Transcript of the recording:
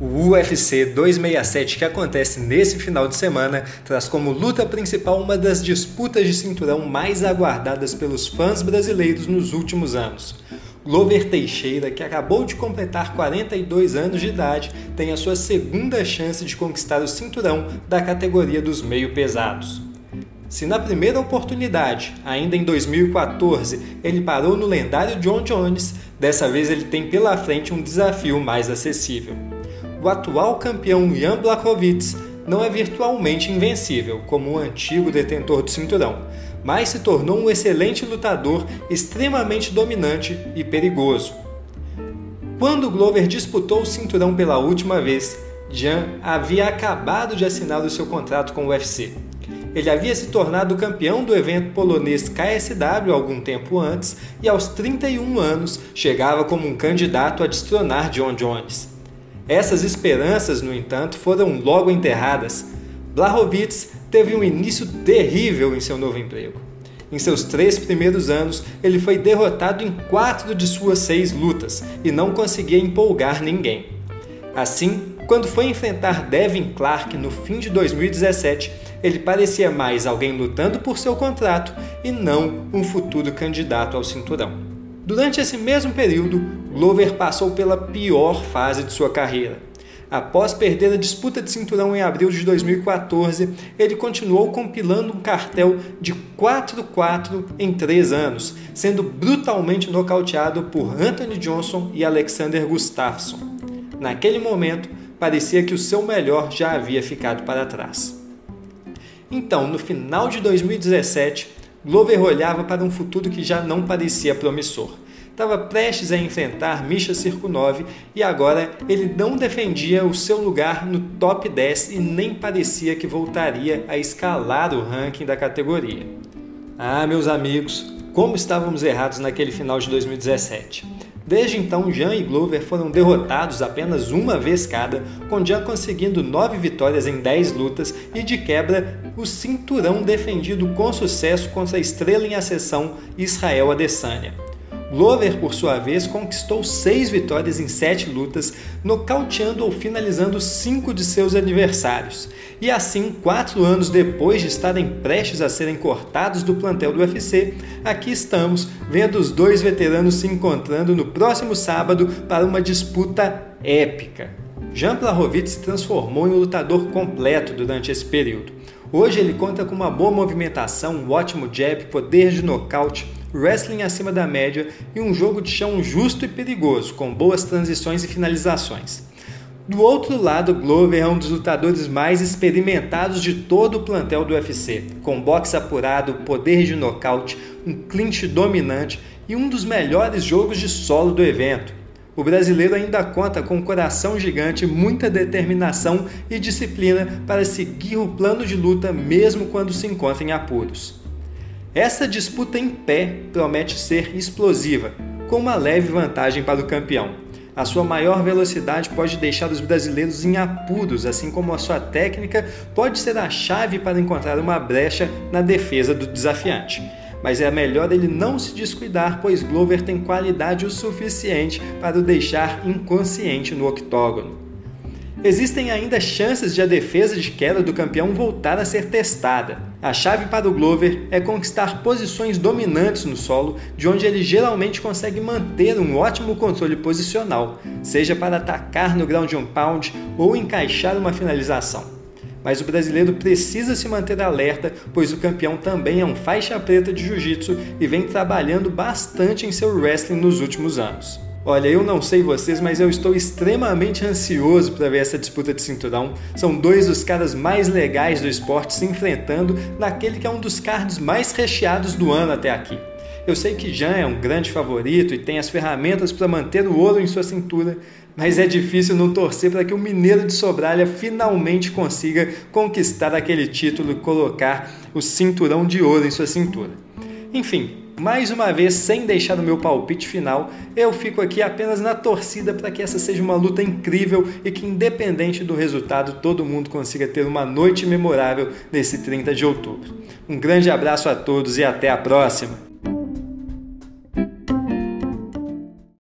O UFC 267 que acontece nesse final de semana traz como luta principal uma das disputas de cinturão mais aguardadas pelos fãs brasileiros nos últimos anos. Glover Teixeira, que acabou de completar 42 anos de idade, tem a sua segunda chance de conquistar o cinturão da categoria dos meio pesados. Se na primeira oportunidade, ainda em 2014, ele parou no lendário John Jones, dessa vez ele tem pela frente um desafio mais acessível o atual campeão Jan Blachowicz não é virtualmente invencível, como o antigo detentor do cinturão, mas se tornou um excelente lutador, extremamente dominante e perigoso. Quando Glover disputou o cinturão pela última vez, Jan havia acabado de assinar o seu contrato com o UFC. Ele havia se tornado campeão do evento polonês KSW algum tempo antes e, aos 31 anos, chegava como um candidato a destronar John Jones. Essas esperanças, no entanto, foram logo enterradas. Blachowicz teve um início terrível em seu novo emprego. Em seus três primeiros anos, ele foi derrotado em quatro de suas seis lutas e não conseguia empolgar ninguém. Assim, quando foi enfrentar Devin Clark no fim de 2017, ele parecia mais alguém lutando por seu contrato e não um futuro candidato ao cinturão. Durante esse mesmo período, Glover passou pela pior fase de sua carreira. Após perder a disputa de cinturão em abril de 2014, ele continuou compilando um cartel de 4-4 em três anos, sendo brutalmente nocauteado por Anthony Johnson e Alexander Gustafsson. Naquele momento, parecia que o seu melhor já havia ficado para trás. Então, no final de 2017, Glover olhava para um futuro que já não parecia promissor. Estava prestes a enfrentar Misha Cirkunov e agora ele não defendia o seu lugar no top 10 e nem parecia que voltaria a escalar o ranking da categoria. Ah, meus amigos, como estávamos errados naquele final de 2017. Desde então, Jan e Glover foram derrotados apenas uma vez cada, com Jan conseguindo 9 vitórias em 10 lutas e, de quebra, o cinturão defendido com sucesso contra a estrela em ascensão Israel Adesanya. Glover, por sua vez, conquistou seis vitórias em sete lutas, nocauteando ou finalizando cinco de seus adversários. E assim, quatro anos depois de estarem prestes a serem cortados do plantel do UFC, aqui estamos vendo os dois veteranos se encontrando no próximo sábado para uma disputa épica. Jan Blachowicz se transformou em um lutador completo durante esse período. Hoje ele conta com uma boa movimentação, um ótimo jab, poder de nocaute, wrestling acima da média e um jogo de chão justo e perigoso, com boas transições e finalizações. Do outro lado, Glover é um dos lutadores mais experimentados de todo o plantel do UFC, com boxe apurado, poder de nocaute, um clinch dominante e um dos melhores jogos de solo do evento. O brasileiro ainda conta com um coração gigante, muita determinação e disciplina para seguir o plano de luta mesmo quando se encontra em apuros. Essa disputa em pé promete ser explosiva, com uma leve vantagem para o campeão. A sua maior velocidade pode deixar os brasileiros em apuros, assim como a sua técnica pode ser a chave para encontrar uma brecha na defesa do desafiante. Mas é melhor ele não se descuidar, pois Glover tem qualidade o suficiente para o deixar inconsciente no octógono. Existem ainda chances de a defesa de queda do campeão voltar a ser testada. A chave para o Glover é conquistar posições dominantes no solo, de onde ele geralmente consegue manter um ótimo controle posicional, seja para atacar no ground and pound ou encaixar uma finalização. Mas o brasileiro precisa se manter alerta, pois o campeão também é um faixa preta de jiu-jitsu e vem trabalhando bastante em seu wrestling nos últimos anos. Olha, eu não sei vocês, mas eu estou extremamente ansioso para ver essa disputa de cinturão. São dois dos caras mais legais do esporte se enfrentando naquele que é um dos cards mais recheados do ano até aqui. Eu sei que Jan é um grande favorito e tem as ferramentas para manter o ouro em sua cintura, mas é difícil não torcer para que o Mineiro de Sobralha finalmente consiga conquistar aquele título e colocar o cinturão de ouro em sua cintura. Enfim, mais uma vez, sem deixar o meu palpite final, eu fico aqui apenas na torcida para que essa seja uma luta incrível e que, independente do resultado, todo mundo consiga ter uma noite memorável nesse 30 de outubro. Um grande abraço a todos e até a próxima!